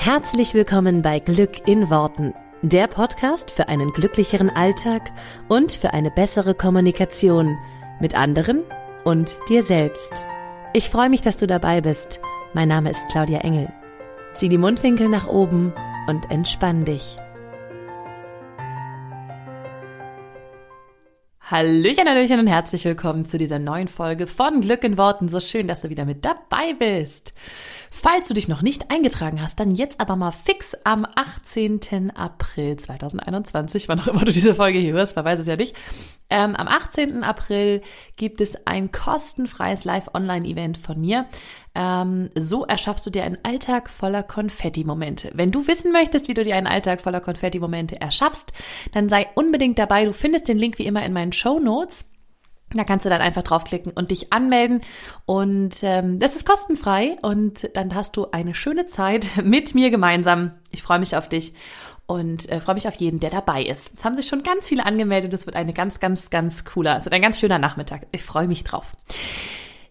Herzlich willkommen bei Glück in Worten, der Podcast für einen glücklicheren Alltag und für eine bessere Kommunikation mit anderen und dir selbst. Ich freue mich, dass du dabei bist. Mein Name ist Claudia Engel. Zieh die Mundwinkel nach oben und entspann dich. Hallöchen, Hallöchen und herzlich willkommen zu dieser neuen Folge von Glück in Worten. So schön, dass du wieder mit dabei bist. Falls du dich noch nicht eingetragen hast, dann jetzt aber mal fix am 18. April 2021, wann auch immer du diese Folge hier hörst, weiß es ja nicht. Ähm, am 18. April gibt es ein kostenfreies Live-Online-Event von mir. Ähm, so erschaffst du dir einen Alltag voller Konfetti-Momente. Wenn du wissen möchtest, wie du dir einen Alltag voller Konfetti-Momente erschaffst, dann sei unbedingt dabei. Du findest den Link wie immer in meinen Show Notes. Da kannst du dann einfach draufklicken und dich anmelden. Und ähm, das ist kostenfrei. Und dann hast du eine schöne Zeit mit mir gemeinsam. Ich freue mich auf dich und äh, freue mich auf jeden, der dabei ist. Es haben sich schon ganz viele angemeldet. Es wird eine ganz, ganz, ganz cooler, es wird ein ganz schöner Nachmittag. Ich freue mich drauf.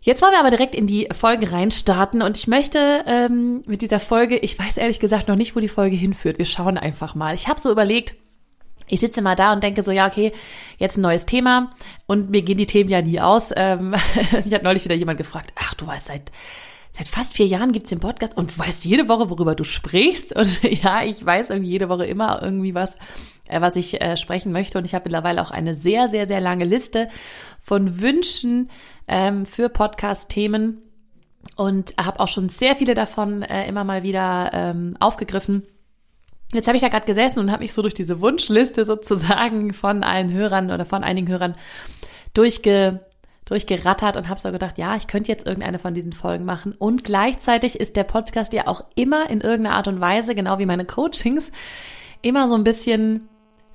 Jetzt wollen wir aber direkt in die Folge reinstarten und ich möchte ähm, mit dieser Folge, ich weiß ehrlich gesagt noch nicht, wo die Folge hinführt. Wir schauen einfach mal. Ich habe so überlegt, ich sitze mal da und denke so, ja, okay, jetzt ein neues Thema und mir gehen die Themen ja nie aus. Ähm, mich hat neulich wieder jemand gefragt, ach, du weißt, seit, seit fast vier Jahren gibt's den Podcast und du weißt jede Woche, worüber du sprichst. Und ja, ich weiß irgendwie jede Woche immer irgendwie was, äh, was ich äh, sprechen möchte. Und ich habe mittlerweile auch eine sehr, sehr, sehr lange Liste von Wünschen ähm, für Podcast-Themen und habe auch schon sehr viele davon äh, immer mal wieder ähm, aufgegriffen Jetzt habe ich da gerade gesessen und habe mich so durch diese Wunschliste sozusagen von allen Hörern oder von einigen Hörern durchge, durchgerattert und habe so gedacht, ja, ich könnte jetzt irgendeine von diesen Folgen machen. Und gleichzeitig ist der Podcast ja auch immer in irgendeiner Art und Weise, genau wie meine Coachings, immer so ein bisschen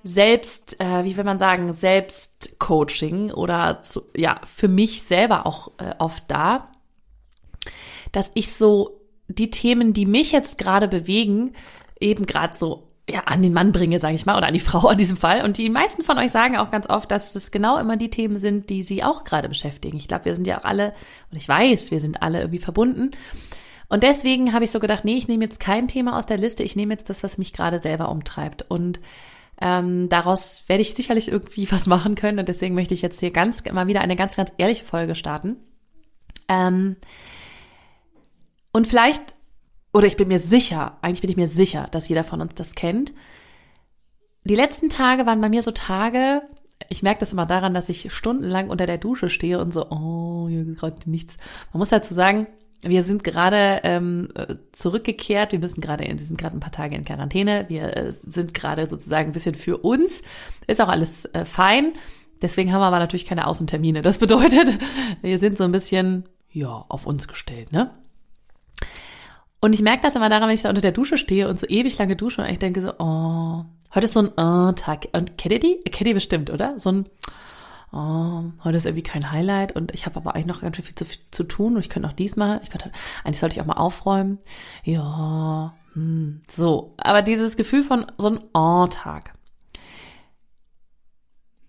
selbst, äh, wie will man sagen, Selbstcoaching oder zu, ja, für mich selber auch äh, oft da, dass ich so die Themen, die mich jetzt gerade bewegen, eben gerade so ja, an den Mann bringe, sage ich mal, oder an die Frau in diesem Fall. Und die meisten von euch sagen auch ganz oft, dass das genau immer die Themen sind, die sie auch gerade beschäftigen. Ich glaube, wir sind ja auch alle, und ich weiß, wir sind alle irgendwie verbunden. Und deswegen habe ich so gedacht, nee, ich nehme jetzt kein Thema aus der Liste, ich nehme jetzt das, was mich gerade selber umtreibt. Und ähm, daraus werde ich sicherlich irgendwie was machen können. Und deswegen möchte ich jetzt hier ganz mal wieder eine ganz, ganz ehrliche Folge starten. Ähm, und vielleicht oder ich bin mir sicher, eigentlich bin ich mir sicher, dass jeder von uns das kennt. Die letzten Tage waren bei mir so Tage, ich merke das immer daran, dass ich stundenlang unter der Dusche stehe und so, oh, hier gerade nichts. Man muss dazu sagen, wir sind gerade ähm, zurückgekehrt, wir müssen gerade, wir sind gerade ein paar Tage in Quarantäne, wir äh, sind gerade sozusagen ein bisschen für uns, ist auch alles äh, fein. Deswegen haben wir aber natürlich keine Außentermine. Das bedeutet, wir sind so ein bisschen, ja, auf uns gestellt, ne? Und ich merke das immer daran, wenn ich da unter der Dusche stehe und so ewig lange dusche und ich denke so, oh, heute ist so ein oh, Tag. Und kennt ihr die? Kennt ihr bestimmt, oder? So ein, oh, heute ist irgendwie kein Highlight und ich habe aber eigentlich noch ganz schön viel zu, zu tun und ich könnte noch diesmal, ich könnte, eigentlich sollte ich auch mal aufräumen. Ja, hm, so. Aber dieses Gefühl von so einem Oh-Tag.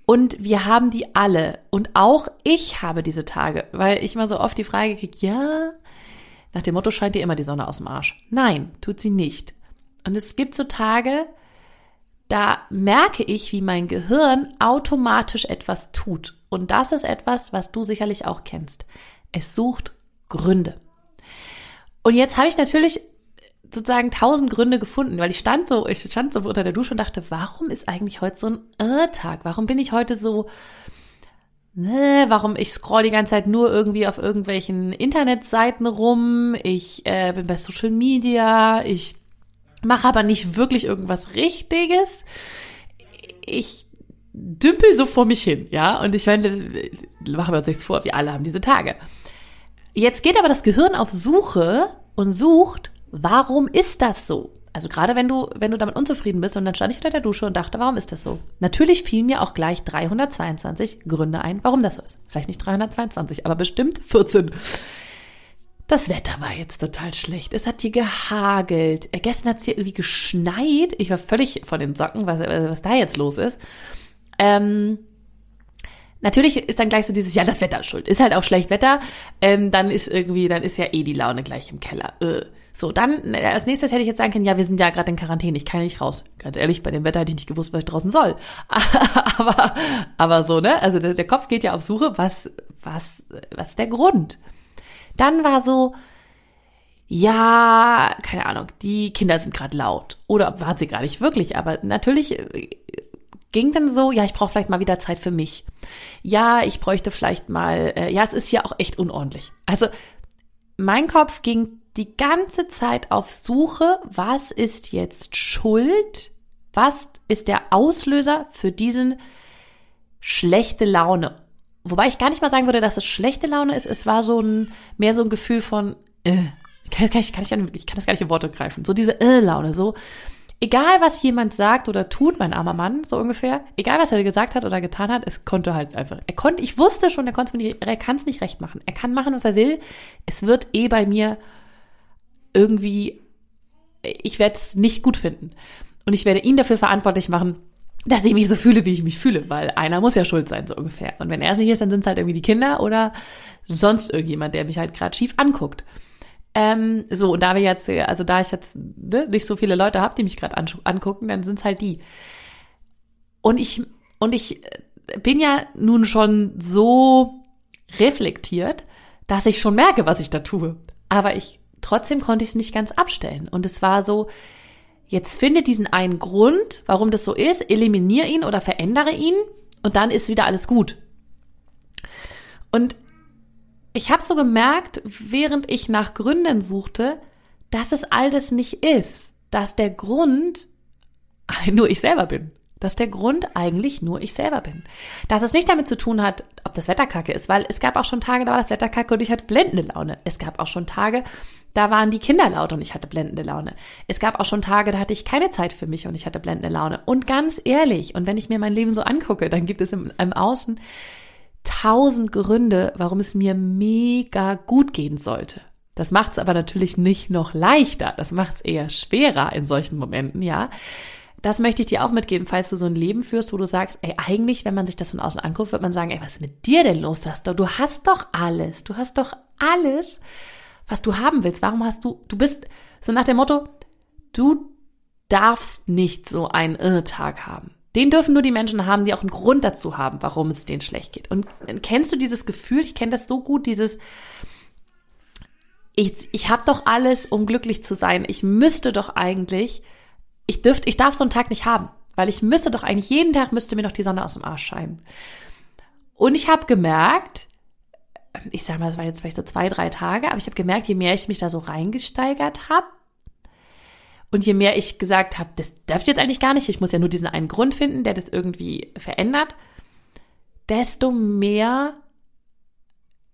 Und wir haben die alle. Und auch ich habe diese Tage, weil ich mal so oft die Frage kriege, ja, nach dem Motto scheint dir immer die Sonne aus dem Arsch. Nein, tut sie nicht. Und es gibt so Tage, da merke ich, wie mein Gehirn automatisch etwas tut. Und das ist etwas, was du sicherlich auch kennst. Es sucht Gründe. Und jetzt habe ich natürlich sozusagen tausend Gründe gefunden, weil ich stand so, ich stand so unter der Dusche und dachte, warum ist eigentlich heute so ein Irrtag? Warum bin ich heute so ne, warum ich scroll die ganze Zeit nur irgendwie auf irgendwelchen Internetseiten rum, ich äh, bin bei Social Media, ich mache aber nicht wirklich irgendwas Richtiges. Ich dümpel so vor mich hin, ja, und ich meine, machen wir uns nichts vor, wir alle haben diese Tage. Jetzt geht aber das Gehirn auf Suche und sucht, warum ist das so? Also gerade wenn du, wenn du damit unzufrieden bist und dann stand ich unter der Dusche und dachte, warum ist das so? Natürlich fielen mir auch gleich 322 Gründe ein, warum das so ist. Vielleicht nicht 322, aber bestimmt 14. Das Wetter war jetzt total schlecht. Es hat hier gehagelt. Gestern hat es hier irgendwie geschneit. Ich war völlig von den Socken, was, was da jetzt los ist. Ähm, Natürlich ist dann gleich so dieses, ja, das Wetter ist schuld. Ist halt auch schlecht Wetter. Ähm, dann ist irgendwie, dann ist ja eh die Laune gleich im Keller. Äh. So, dann äh, als nächstes hätte ich jetzt sagen können, ja, wir sind ja gerade in Quarantäne, ich kann nicht raus. Ganz ehrlich, bei dem Wetter hätte ich nicht gewusst, was ich draußen soll. aber, aber so, ne? Also der, der Kopf geht ja auf Suche, was, was, was ist der Grund? Dann war so, ja, keine Ahnung, die Kinder sind gerade laut. Oder waren sie gar nicht wirklich, aber natürlich äh, ging dann so, ja, ich brauche vielleicht mal wieder Zeit für mich. Ja, ich bräuchte vielleicht mal, äh, ja, es ist ja auch echt unordentlich. Also mein Kopf ging die ganze Zeit auf Suche, was ist jetzt Schuld? Was ist der Auslöser für diesen schlechte Laune? Wobei ich gar nicht mal sagen würde, dass es schlechte Laune ist. Es war so ein, mehr so ein Gefühl von, äh, kann, kann, ich, kann, ich, ich kann das gar nicht in Worte greifen. So diese äh, Laune, so egal was jemand sagt oder tut, mein armer Mann, so ungefähr, egal was er gesagt hat oder getan hat, es konnte halt einfach. Er konnte, ich wusste schon, er konnte nicht, er kann es nicht recht machen. Er kann machen, was er will. Es wird eh bei mir irgendwie, ich werde es nicht gut finden. Und ich werde ihn dafür verantwortlich machen, dass ich mich so fühle, wie ich mich fühle, weil einer muss ja schuld sein, so ungefähr. Und wenn er es nicht ist, dann sind es halt irgendwie die Kinder oder sonst irgendjemand, der mich halt gerade schief anguckt. Ähm, so, und da wir jetzt, also da ich jetzt ne, nicht so viele Leute habe, die mich gerade angucken, dann sind es halt die. Und ich, und ich bin ja nun schon so reflektiert, dass ich schon merke, was ich da tue. Aber ich, trotzdem konnte ich es nicht ganz abstellen. Und es war so, jetzt finde diesen einen Grund, warum das so ist, eliminiere ihn oder verändere ihn und dann ist wieder alles gut. Und ich habe so gemerkt, während ich nach Gründen suchte, dass es all das nicht ist, dass der Grund nur ich selber bin. Dass der Grund eigentlich nur ich selber bin. Dass es nicht damit zu tun hat, ob das Wetter kacke ist, weil es gab auch schon Tage, da war das Wetter kacke und ich hatte blendende Laune. Es gab auch schon Tage, da waren die Kinder laut und ich hatte blendende Laune. Es gab auch schon Tage, da hatte ich keine Zeit für mich und ich hatte blendende Laune. Und ganz ehrlich, und wenn ich mir mein Leben so angucke, dann gibt es im, im Außen tausend Gründe, warum es mir mega gut gehen sollte. Das macht es aber natürlich nicht noch leichter. Das macht es eher schwerer in solchen Momenten, ja. Das möchte ich dir auch mitgeben, falls du so ein Leben führst, wo du sagst, ey, eigentlich, wenn man sich das von außen anguckt, wird man sagen, ey, was ist mit dir denn los? Du hast doch alles. Du hast doch alles, was du haben willst. Warum hast du, du bist so nach dem Motto, du darfst nicht so einen Irrtag haben. Den dürfen nur die Menschen haben, die auch einen Grund dazu haben, warum es denen schlecht geht. Und kennst du dieses Gefühl? Ich kenne das so gut, dieses ich, ich habe doch alles, um glücklich zu sein. Ich müsste doch eigentlich, ich dürfte, ich darf so einen Tag nicht haben, weil ich müsste doch eigentlich jeden Tag müsste mir doch die Sonne aus dem Arsch scheinen. Und ich habe gemerkt, ich sag mal, es war jetzt vielleicht so zwei, drei Tage, aber ich habe gemerkt, je mehr ich mich da so reingesteigert habe, und je mehr ich gesagt habe, das darf ich jetzt eigentlich gar nicht, ich muss ja nur diesen einen Grund finden, der das irgendwie verändert, desto mehr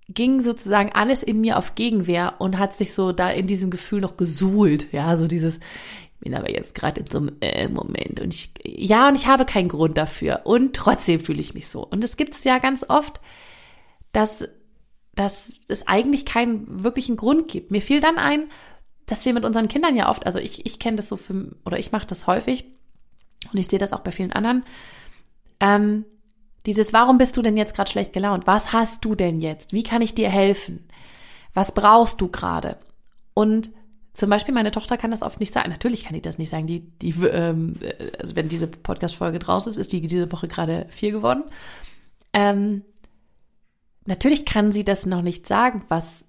ging sozusagen alles in mir auf Gegenwehr und hat sich so da in diesem Gefühl noch gesuhlt. Ja, so dieses, ich bin aber jetzt gerade in so einem äh, Moment und ich, ja, und ich habe keinen Grund dafür und trotzdem fühle ich mich so. Und es gibt es ja ganz oft, dass, dass es eigentlich keinen wirklichen Grund gibt. Mir fiel dann ein, dass wir mit unseren Kindern ja oft, also ich, ich kenne das so für, oder ich mache das häufig und ich sehe das auch bei vielen anderen, ähm, dieses, warum bist du denn jetzt gerade schlecht gelaunt? Was hast du denn jetzt? Wie kann ich dir helfen? Was brauchst du gerade? Und zum Beispiel meine Tochter kann das oft nicht sagen. Natürlich kann ich das nicht sagen. Die, die, ähm, also wenn diese Podcast-Folge draußen ist, ist die diese Woche gerade vier geworden. Ähm, natürlich kann sie das noch nicht sagen, was,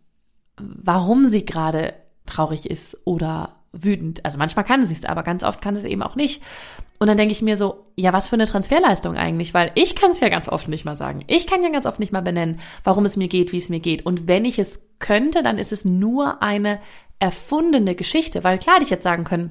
warum sie gerade traurig ist oder wütend. Also manchmal kann sie es, aber ganz oft kann sie es eben auch nicht. Und dann denke ich mir so, ja, was für eine Transferleistung eigentlich, weil ich kann es ja ganz oft nicht mal sagen. Ich kann ja ganz oft nicht mal benennen, warum es mir geht, wie es mir geht. Und wenn ich es könnte, dann ist es nur eine erfundene Geschichte, weil klar hätte ich jetzt sagen können,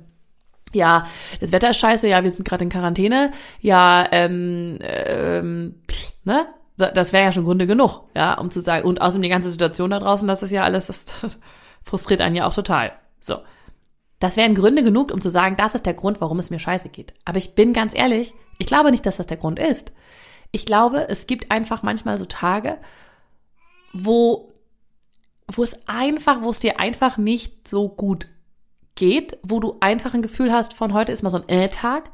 ja, das Wetter ist scheiße, ja, wir sind gerade in Quarantäne, ja, ähm, ähm, ne? Das wäre ja schon Gründe genug, ja, um zu sagen, und außerdem die ganze Situation da draußen, das ist ja alles, das, das frustriert einen ja auch total. So. Das wären Gründe genug, um zu sagen, das ist der Grund, warum es mir scheiße geht. Aber ich bin ganz ehrlich, ich glaube nicht, dass das der Grund ist. Ich glaube, es gibt einfach manchmal so Tage, wo, wo es einfach, wo es dir einfach nicht so gut geht, wo du einfach ein Gefühl hast von heute ist mal so ein Äh-Tag.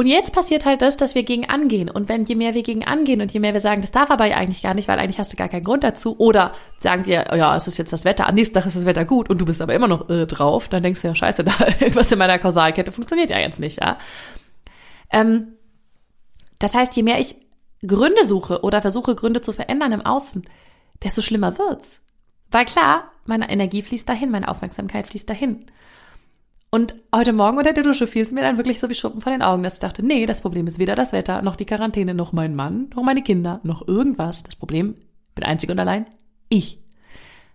Und jetzt passiert halt das, dass wir gegen angehen. Und wenn je mehr wir gegen angehen und je mehr wir sagen, das darf aber eigentlich gar nicht, weil eigentlich hast du gar keinen Grund dazu, oder sagen wir, ja, es ist jetzt das Wetter, am nächsten Tag ist das Wetter gut und du bist aber immer noch äh, drauf, dann denkst du ja, scheiße, da irgendwas in meiner Kausalkette funktioniert ja jetzt nicht, ja. Ähm, das heißt, je mehr ich Gründe suche oder versuche, Gründe zu verändern im Außen, desto schlimmer wird's. Weil klar, meine Energie fließt dahin, meine Aufmerksamkeit fließt dahin. Und heute Morgen unter der Dusche fiel es mir dann wirklich so wie Schuppen von den Augen, dass ich dachte, nee, das Problem ist weder das Wetter, noch die Quarantäne, noch mein Mann, noch meine Kinder, noch irgendwas. Das Problem bin einzig und allein ich.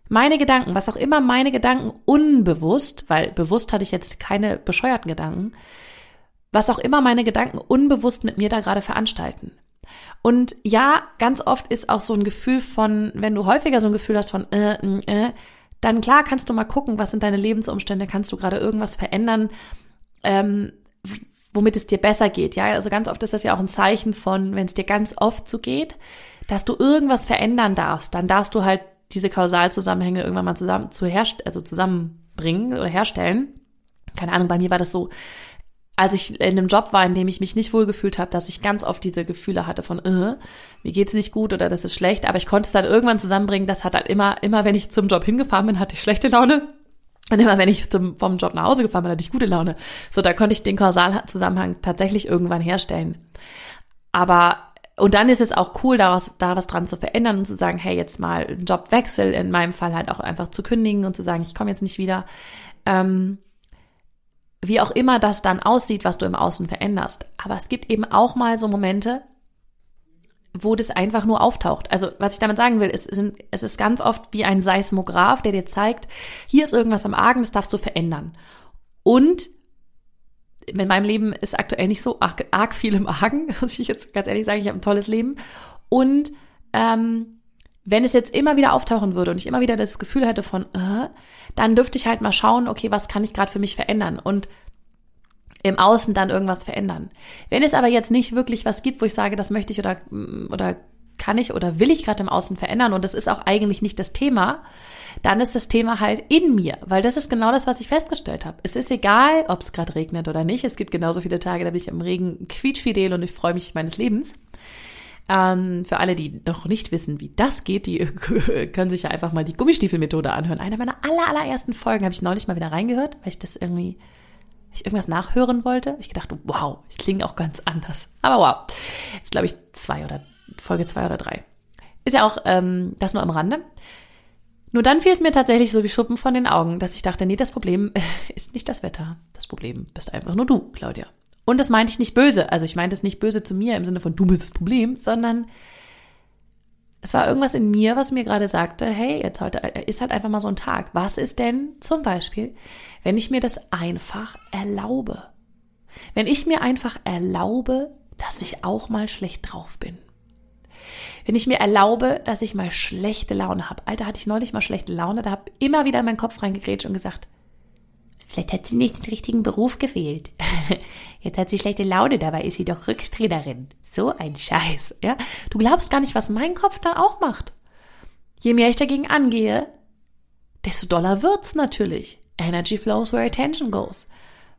Meine Gedanken, was auch immer meine Gedanken unbewusst, weil bewusst hatte ich jetzt keine bescheuerten Gedanken, was auch immer meine Gedanken unbewusst mit mir da gerade veranstalten. Und ja, ganz oft ist auch so ein Gefühl von, wenn du häufiger so ein Gefühl hast von, äh, äh, dann klar kannst du mal gucken, was sind deine Lebensumstände, kannst du gerade irgendwas verändern, ähm, womit es dir besser geht. Ja, also ganz oft ist das ja auch ein Zeichen von, wenn es dir ganz oft so geht, dass du irgendwas verändern darfst, dann darfst du halt diese Kausalzusammenhänge irgendwann mal zusammen zu herst also zusammenbringen oder herstellen. Keine Ahnung, bei mir war das so, als ich in einem Job war, in dem ich mich nicht wohlgefühlt habe, dass ich ganz oft diese Gefühle hatte von, äh, mir geht's nicht gut oder das ist schlecht, aber ich konnte es dann irgendwann zusammenbringen, das hat halt immer, immer wenn ich zum Job hingefahren bin, hatte ich schlechte Laune. Und immer wenn ich zum, vom Job nach Hause gefahren bin, hatte ich gute Laune. So, da konnte ich den Kausalzusammenhang tatsächlich irgendwann herstellen. Aber, und dann ist es auch cool, daraus, da was dran zu verändern und zu sagen, hey, jetzt mal einen Jobwechsel, in meinem Fall halt auch einfach zu kündigen und zu sagen, ich komme jetzt nicht wieder. Ähm, wie auch immer das dann aussieht, was du im Außen veränderst. Aber es gibt eben auch mal so Momente, wo das einfach nur auftaucht. Also was ich damit sagen will, ist, es ist ganz oft wie ein Seismograph, der dir zeigt, hier ist irgendwas am Argen, das darfst du verändern. Und in meinem Leben ist aktuell nicht so arg, arg viel im Argen, muss ich jetzt ganz ehrlich sagen, ich habe ein tolles Leben. Und ähm, wenn es jetzt immer wieder auftauchen würde und ich immer wieder das Gefühl hätte von, äh, dann dürfte ich halt mal schauen, okay, was kann ich gerade für mich verändern und im Außen dann irgendwas verändern. Wenn es aber jetzt nicht wirklich was gibt, wo ich sage, das möchte ich oder, oder kann ich oder will ich gerade im Außen verändern und das ist auch eigentlich nicht das Thema, dann ist das Thema halt in mir, weil das ist genau das, was ich festgestellt habe. Es ist egal, ob es gerade regnet oder nicht. Es gibt genauso viele Tage, da bin ich im Regen quietschfidel und ich freue mich meines Lebens. Ähm, für alle, die noch nicht wissen, wie das geht, die können sich ja einfach mal die Gummistiefelmethode anhören. Eine meiner aller, allerersten Folgen habe ich neulich mal wieder reingehört, weil ich das irgendwie, ich irgendwas nachhören wollte. Ich gedacht, wow, ich klinge auch ganz anders. Aber wow, ist glaube ich zwei oder Folge zwei oder drei. Ist ja auch ähm, das nur am Rande. Nur dann fiel es mir tatsächlich so wie Schuppen von den Augen, dass ich dachte, nee, das Problem ist nicht das Wetter. Das Problem bist einfach nur du, Claudia. Und das meinte ich nicht böse. Also ich meinte es nicht böse zu mir im Sinne von du bist das Problem, sondern es war irgendwas in mir, was mir gerade sagte, hey, jetzt heute ist halt einfach mal so ein Tag. Was ist denn zum Beispiel, wenn ich mir das einfach erlaube? Wenn ich mir einfach erlaube, dass ich auch mal schlecht drauf bin. Wenn ich mir erlaube, dass ich mal schlechte Laune habe. Alter, hatte ich neulich mal schlechte Laune, da habe immer wieder in meinen Kopf reingegrätscht und gesagt, Vielleicht hat sie nicht den richtigen Beruf gewählt. Jetzt hat sie schlechte Laune, dabei ist sie doch Rückstrainerin. So ein Scheiß, ja? Du glaubst gar nicht, was mein Kopf da auch macht. Je mehr ich dagegen angehe, desto doller wird's natürlich. Energy flows where attention goes.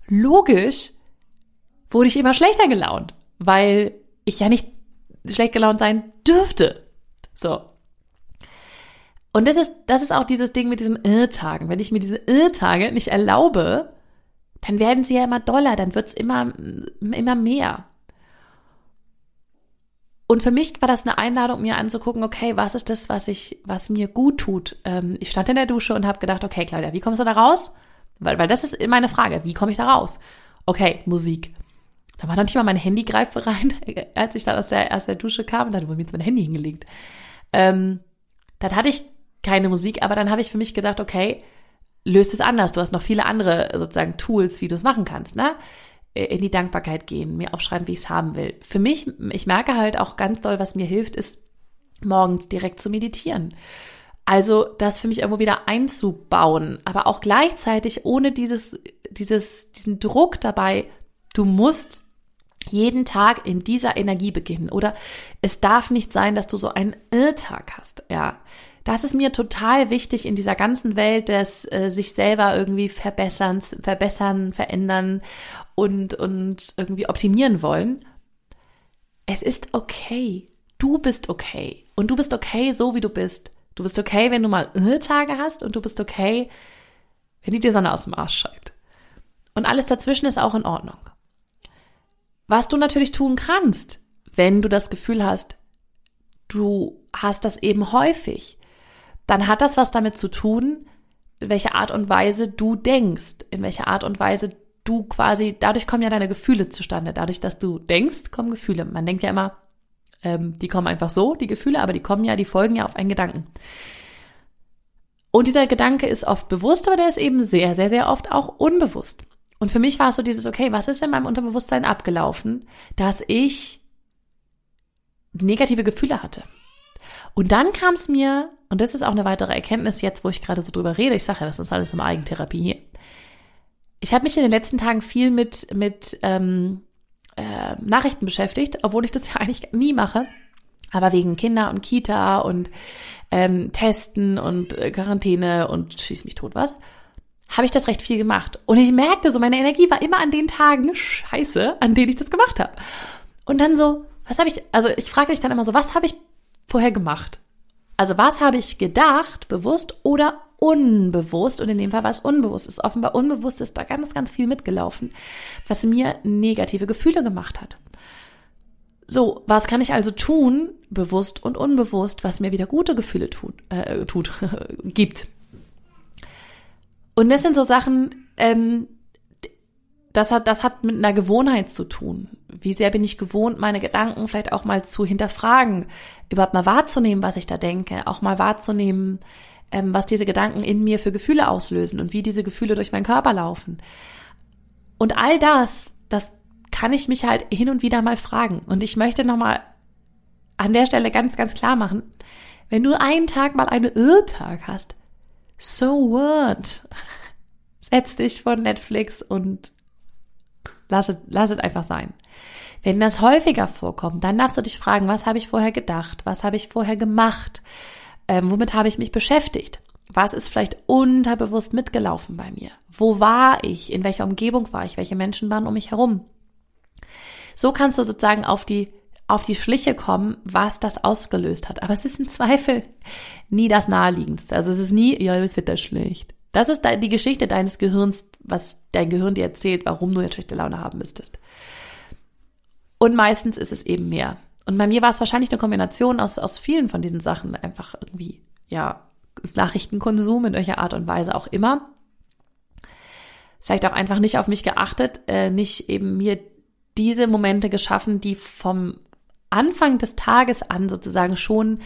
Logisch wurde ich immer schlechter gelaunt, weil ich ja nicht schlecht gelaunt sein dürfte. So. Und das ist, das ist auch dieses Ding mit diesen Irrtagen. Wenn ich mir diese Irrtage nicht erlaube, dann werden sie ja immer doller, dann wird's immer, immer mehr. Und für mich war das eine Einladung, mir anzugucken, okay, was ist das, was ich, was mir gut tut? Ähm, ich stand in der Dusche und habe gedacht, okay, Claudia, wie kommst du da raus? Weil, weil das ist meine Frage, wie komme ich da raus? Okay, Musik. Da war noch nicht mal mein Handy greifbereit, als ich dann aus der, aus der Dusche kam. Da wurde mir jetzt mein Handy hingelegt. Ähm, dann hatte ich keine Musik, aber dann habe ich für mich gedacht, okay, löst es anders. Du hast noch viele andere sozusagen Tools, wie du es machen kannst, ne? In die Dankbarkeit gehen, mir aufschreiben, wie ich es haben will. Für mich, ich merke halt auch ganz doll, was mir hilft, ist morgens direkt zu meditieren. Also das für mich irgendwo wieder einzubauen, aber auch gleichzeitig ohne dieses, dieses, diesen Druck dabei, du musst jeden Tag in dieser Energie beginnen oder es darf nicht sein, dass du so einen Irrtag hast, ja Das ist mir total wichtig in dieser ganzen Welt des äh, sich selber irgendwie verbessern, verbessern, verändern und, und irgendwie optimieren wollen. Es ist okay. Du bist okay. Und du bist okay, so wie du bist. Du bist okay, wenn du mal Tage hast und du bist okay, wenn die dir Sonne aus dem Arsch scheint. Und alles dazwischen ist auch in Ordnung. Was du natürlich tun kannst, wenn du das Gefühl hast, du hast das eben häufig, dann hat das was damit zu tun, in welcher Art und Weise du denkst, in welcher Art und Weise du quasi, dadurch kommen ja deine Gefühle zustande. Dadurch, dass du denkst, kommen Gefühle. Man denkt ja immer, ähm, die kommen einfach so, die Gefühle, aber die kommen ja, die folgen ja auf einen Gedanken. Und dieser Gedanke ist oft bewusst, aber der ist eben sehr, sehr, sehr oft auch unbewusst. Und für mich war es so dieses, okay, was ist in meinem Unterbewusstsein abgelaufen, dass ich negative Gefühle hatte? Und dann kam es mir, und das ist auch eine weitere Erkenntnis jetzt, wo ich gerade so drüber rede, ich sage ja, das ist alles im Eigentherapie hier. Ich habe mich in den letzten Tagen viel mit, mit ähm, äh, Nachrichten beschäftigt, obwohl ich das ja eigentlich nie mache. Aber wegen Kinder und Kita und ähm, Testen und äh, Quarantäne und schieß mich tot was, habe ich das recht viel gemacht. Und ich merkte so, meine Energie war immer an den Tagen scheiße, an denen ich das gemacht habe. Und dann so, was habe ich, also ich frage mich dann immer so, was habe ich vorher gemacht? Also was habe ich gedacht, bewusst oder unbewusst? Und in dem Fall war es unbewusst. Ist offenbar unbewusst, ist da ganz, ganz viel mitgelaufen, was mir negative Gefühle gemacht hat. So, was kann ich also tun, bewusst und unbewusst, was mir wieder gute Gefühle tut, äh, tut gibt? Und das sind so Sachen, ähm, das hat, das hat mit einer Gewohnheit zu tun. Wie sehr bin ich gewohnt, meine Gedanken vielleicht auch mal zu hinterfragen, überhaupt mal wahrzunehmen, was ich da denke, auch mal wahrzunehmen, ähm, was diese Gedanken in mir für Gefühle auslösen und wie diese Gefühle durch meinen Körper laufen. Und all das, das kann ich mich halt hin und wieder mal fragen. Und ich möchte nochmal an der Stelle ganz, ganz klar machen, wenn du einen Tag mal einen Irrtag hast, so what? Setz dich vor Netflix und lass es, lass es einfach sein. Wenn das häufiger vorkommt, dann darfst du dich fragen, was habe ich vorher gedacht? Was habe ich vorher gemacht? Ähm, womit habe ich mich beschäftigt? Was ist vielleicht unterbewusst mitgelaufen bei mir? Wo war ich? In welcher Umgebung war ich? Welche Menschen waren um mich herum? So kannst du sozusagen auf die auf die Schliche kommen, was das ausgelöst hat. Aber es ist im Zweifel nie das Naheliegendste. Also es ist nie, ja, jetzt wird das schlecht. Das ist die Geschichte deines Gehirns, was dein Gehirn dir erzählt, warum du jetzt schlechte Laune haben müsstest. Und meistens ist es eben mehr. Und bei mir war es wahrscheinlich eine Kombination aus, aus vielen von diesen Sachen. Einfach irgendwie, ja, Nachrichtenkonsum in welcher Art und Weise auch immer. Vielleicht auch einfach nicht auf mich geachtet, äh, nicht eben mir diese Momente geschaffen, die vom Anfang des Tages an sozusagen schon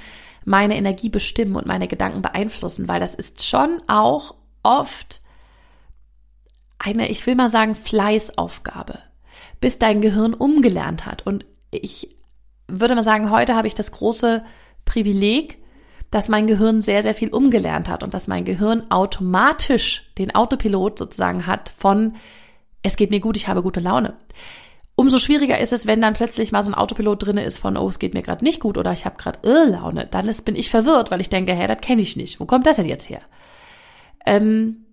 meine Energie bestimmen und meine Gedanken beeinflussen, weil das ist schon auch oft eine, ich will mal sagen, Fleißaufgabe, bis dein Gehirn umgelernt hat. Und ich würde mal sagen, heute habe ich das große Privileg, dass mein Gehirn sehr, sehr viel umgelernt hat und dass mein Gehirn automatisch den Autopilot sozusagen hat von, es geht mir gut, ich habe gute Laune. Umso schwieriger ist es, wenn dann plötzlich mal so ein Autopilot drinne ist von, oh, es geht mir gerade nicht gut oder ich habe gerade Irrlaune. Dann ist, bin ich verwirrt, weil ich denke, hä, das kenne ich nicht. Wo kommt das denn jetzt her? ähm,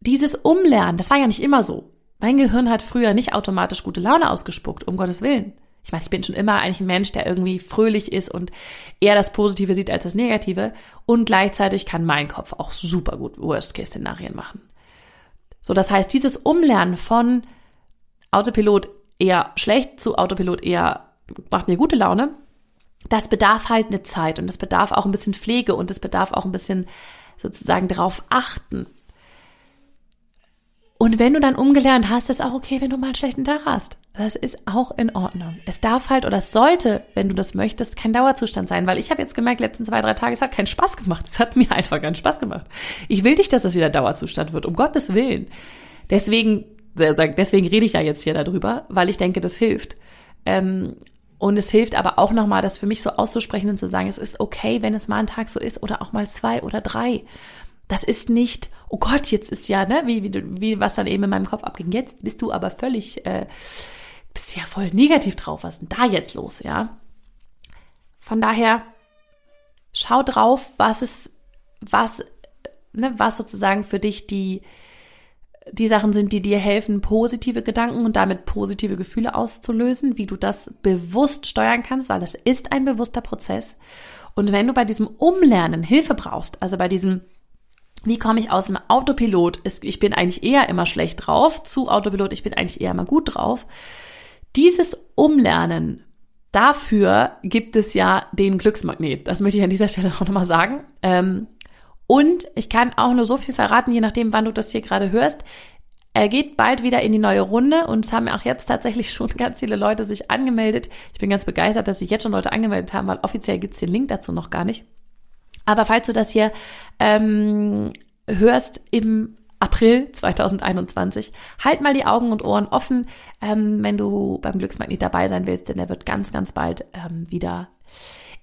dieses Umlernen, das war ja nicht immer so. Mein Gehirn hat früher nicht automatisch gute Laune ausgespuckt, um Gottes Willen. Ich meine, ich bin schon immer eigentlich ein Mensch, der irgendwie fröhlich ist und eher das Positive sieht als das Negative. Und gleichzeitig kann mein Kopf auch super gut Worst-Case-Szenarien machen. So, das heißt, dieses Umlernen von Autopilot eher schlecht zu Autopilot eher macht mir gute Laune, das bedarf halt eine Zeit und das bedarf auch ein bisschen Pflege und das bedarf auch ein bisschen sozusagen darauf achten. Und wenn du dann umgelernt hast, ist auch okay, wenn du mal einen schlechten Tag hast. Das ist auch in Ordnung. Es darf halt oder sollte, wenn du das möchtest, kein Dauerzustand sein, weil ich habe jetzt gemerkt, letzten zwei, drei Tage, es hat keinen Spaß gemacht. Es hat mir einfach keinen Spaß gemacht. Ich will nicht, dass es wieder Dauerzustand wird, um Gottes Willen. Deswegen, deswegen rede ich ja jetzt hier darüber, weil ich denke, das hilft. Ähm, und es hilft aber auch nochmal, das für mich so auszusprechen und zu sagen, es ist okay, wenn es mal ein Tag so ist oder auch mal zwei oder drei. Das ist nicht, oh Gott, jetzt ist ja, ne, wie, wie, wie was dann eben in meinem Kopf abging. Jetzt bist du aber völlig, äh, bist ja voll negativ drauf. Was ist denn da jetzt los, ja? Von daher, schau drauf, was es was, ne, was sozusagen für dich die, die Sachen sind, die dir helfen, positive Gedanken und damit positive Gefühle auszulösen, wie du das bewusst steuern kannst, weil das ist ein bewusster Prozess. Und wenn du bei diesem Umlernen Hilfe brauchst, also bei diesem, wie komme ich aus dem Autopilot, ich bin eigentlich eher immer schlecht drauf, zu Autopilot, ich bin eigentlich eher immer gut drauf, dieses Umlernen, dafür gibt es ja den Glücksmagnet. Das möchte ich an dieser Stelle auch nochmal sagen. Ähm, und ich kann auch nur so viel verraten, je nachdem, wann du das hier gerade hörst. Er geht bald wieder in die neue Runde und es haben auch jetzt tatsächlich schon ganz viele Leute sich angemeldet. Ich bin ganz begeistert, dass sich jetzt schon Leute angemeldet haben, weil offiziell gibt's den Link dazu noch gar nicht. Aber falls du das hier ähm, hörst im April 2021. Halt mal die Augen und Ohren offen, ähm, wenn du beim Glücksmagnet dabei sein willst, denn der wird ganz, ganz bald ähm, wieder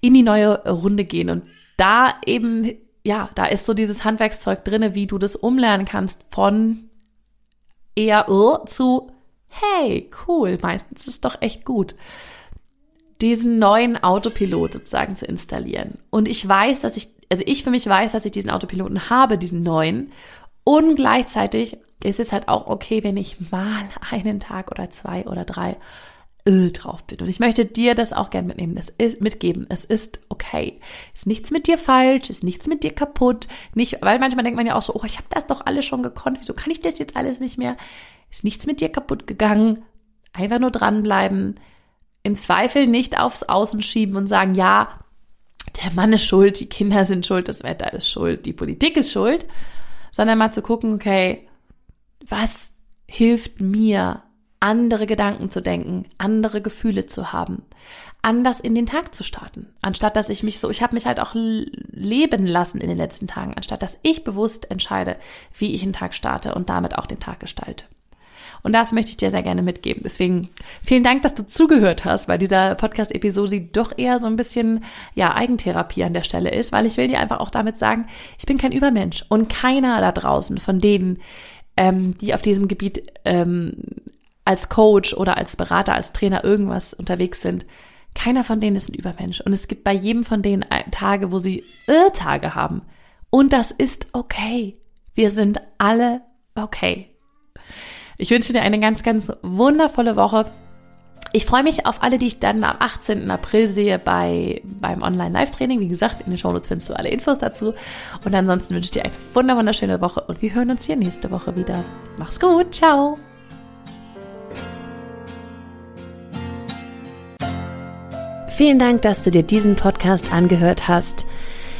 in die neue Runde gehen. Und da eben, ja, da ist so dieses Handwerkszeug drinne, wie du das umlernen kannst von eher uh, zu hey, cool, meistens ist es doch echt gut diesen neuen Autopilot sozusagen zu installieren. Und ich weiß, dass ich, also ich für mich weiß, dass ich diesen Autopiloten habe, diesen neuen. Und gleichzeitig ist es halt auch okay, wenn ich mal einen Tag oder zwei oder drei äh, drauf bin. Und ich möchte dir das auch gern mitnehmen, das ist mitgeben. Es ist okay. Ist nichts mit dir falsch, ist nichts mit dir kaputt. Nicht, weil manchmal denkt man ja auch so, oh, ich habe das doch alles schon gekonnt. Wieso kann ich das jetzt alles nicht mehr? Ist nichts mit dir kaputt gegangen. Einfach nur dranbleiben. Im Zweifel nicht aufs Außen schieben und sagen, ja, der Mann ist schuld, die Kinder sind schuld, das Wetter ist schuld, die Politik ist schuld, sondern mal zu gucken, okay, was hilft mir, andere Gedanken zu denken, andere Gefühle zu haben, anders in den Tag zu starten, anstatt dass ich mich so, ich habe mich halt auch leben lassen in den letzten Tagen, anstatt dass ich bewusst entscheide, wie ich einen Tag starte und damit auch den Tag gestalte. Und das möchte ich dir sehr gerne mitgeben. Deswegen vielen Dank, dass du zugehört hast, weil dieser Podcast-Episode doch eher so ein bisschen, ja, Eigentherapie an der Stelle ist, weil ich will dir einfach auch damit sagen, ich bin kein Übermensch und keiner da draußen von denen, ähm, die auf diesem Gebiet ähm, als Coach oder als Berater, als Trainer irgendwas unterwegs sind, keiner von denen ist ein Übermensch. Und es gibt bei jedem von denen Tage, wo sie Irrtage haben. Und das ist okay. Wir sind alle okay. Ich wünsche dir eine ganz, ganz wundervolle Woche. Ich freue mich auf alle, die ich dann am 18. April sehe bei, beim Online-Live-Training. Wie gesagt, in den Shownotes findest du alle Infos dazu. Und ansonsten wünsche ich dir eine wunderschöne Woche und wir hören uns hier nächste Woche wieder. Mach's gut, ciao! Vielen Dank, dass du dir diesen Podcast angehört hast.